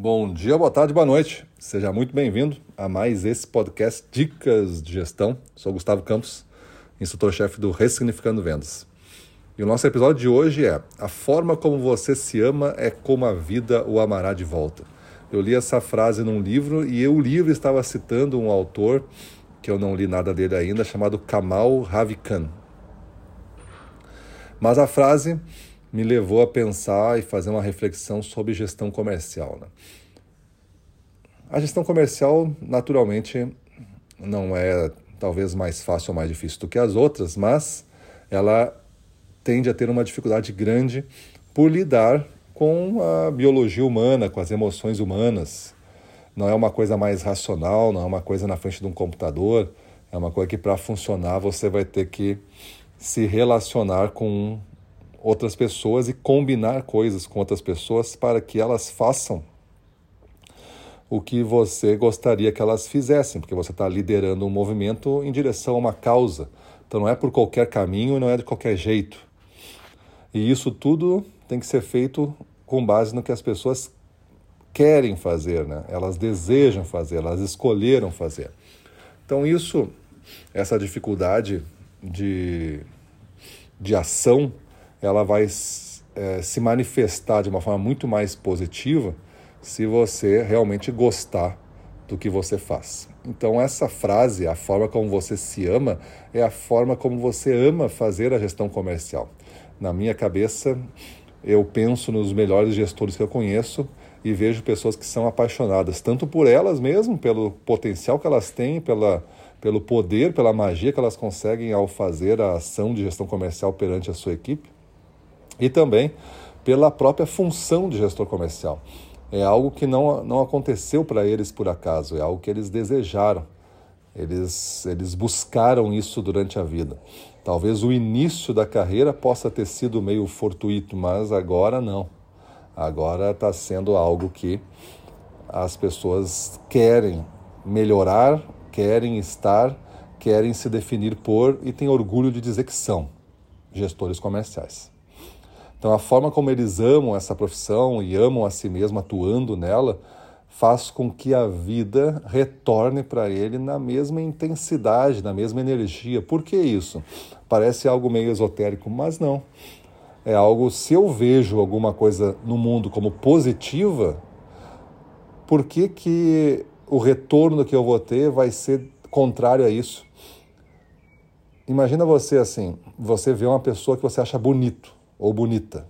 Bom dia, boa tarde, boa noite. Seja muito bem-vindo a mais esse podcast Dicas de Gestão. Sou Gustavo Campos, instrutor-chefe do Ressignificando Vendas. E o nosso episódio de hoje é A forma como você se ama é como a vida o amará de volta. Eu li essa frase num livro e o livro estava citando um autor que eu não li nada dele ainda, chamado Kamal Ravikant. Mas a frase me levou a pensar e fazer uma reflexão sobre gestão comercial. Né? A gestão comercial, naturalmente, não é talvez mais fácil ou mais difícil do que as outras, mas ela tende a ter uma dificuldade grande por lidar com a biologia humana, com as emoções humanas. Não é uma coisa mais racional, não é uma coisa na frente de um computador, é uma coisa que para funcionar você vai ter que se relacionar com outras pessoas e combinar coisas com outras pessoas para que elas façam o que você gostaria que elas fizessem, porque você está liderando um movimento em direção a uma causa. Então não é por qualquer caminho e não é de qualquer jeito. E isso tudo tem que ser feito com base no que as pessoas querem fazer, né? elas desejam fazer, elas escolheram fazer. Então, isso, essa dificuldade de, de ação, ela vai é, se manifestar de uma forma muito mais positiva se você realmente gostar do que você faz. Então, essa frase, a forma como você se ama, é a forma como você ama fazer a gestão comercial. Na minha cabeça, eu penso nos melhores gestores que eu conheço e vejo pessoas que são apaixonadas, tanto por elas mesmo, pelo potencial que elas têm, pela, pelo poder, pela magia que elas conseguem ao fazer a ação de gestão comercial perante a sua equipe, e também pela própria função de gestor comercial. É algo que não, não aconteceu para eles por acaso, é algo que eles desejaram. Eles, eles buscaram isso durante a vida. Talvez o início da carreira possa ter sido meio fortuito, mas agora não. Agora está sendo algo que as pessoas querem melhorar, querem estar, querem se definir por e têm orgulho de dizer que são gestores comerciais. Então, a forma como eles amam essa profissão e amam a si mesmo atuando nela faz com que a vida retorne para ele na mesma intensidade, na mesma energia. Por que isso? Parece algo meio esotérico, mas não. É algo, se eu vejo alguma coisa no mundo como positiva, por que, que o retorno que eu vou ter vai ser contrário a isso? Imagina você assim, você vê uma pessoa que você acha bonito ou bonita.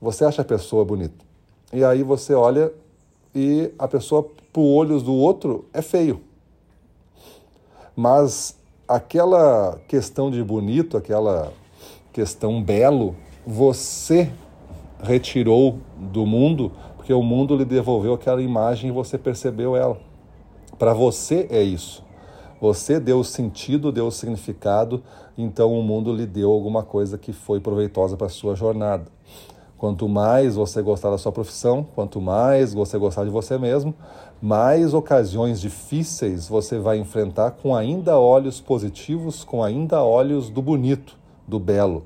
Você acha a pessoa bonita. E aí você olha e a pessoa, os olhos do outro, é feio. Mas aquela questão de bonito, aquela questão belo, você retirou do mundo, porque o mundo lhe devolveu aquela imagem e você percebeu ela. Para você é isso. Você deu sentido, deu significado, então o mundo lhe deu alguma coisa que foi proveitosa para a sua jornada. Quanto mais você gostar da sua profissão, quanto mais você gostar de você mesmo, mais ocasiões difíceis você vai enfrentar com ainda olhos positivos, com ainda olhos do bonito, do belo.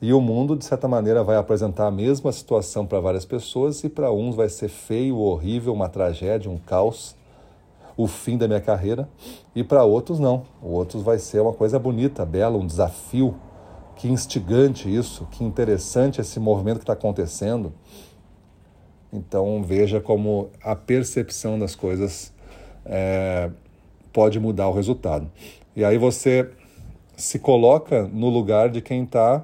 E o mundo, de certa maneira, vai apresentar a mesma situação para várias pessoas e para uns vai ser feio, horrível, uma tragédia, um caos o fim da minha carreira, e para outros não. Outros vai ser uma coisa bonita, bela, um desafio. Que instigante isso, que interessante esse movimento que está acontecendo. Então veja como a percepção das coisas é, pode mudar o resultado. E aí você se coloca no lugar de quem está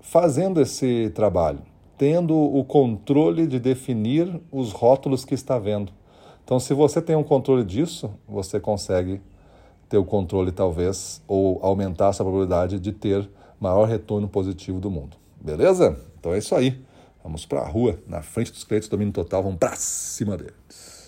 fazendo esse trabalho, tendo o controle de definir os rótulos que está vendo. Então, se você tem um controle disso, você consegue ter o controle, talvez, ou aumentar essa probabilidade de ter maior retorno positivo do mundo. Beleza? Então é isso aí. Vamos para a rua, na frente dos clientes, domínio total, vamos para cima deles.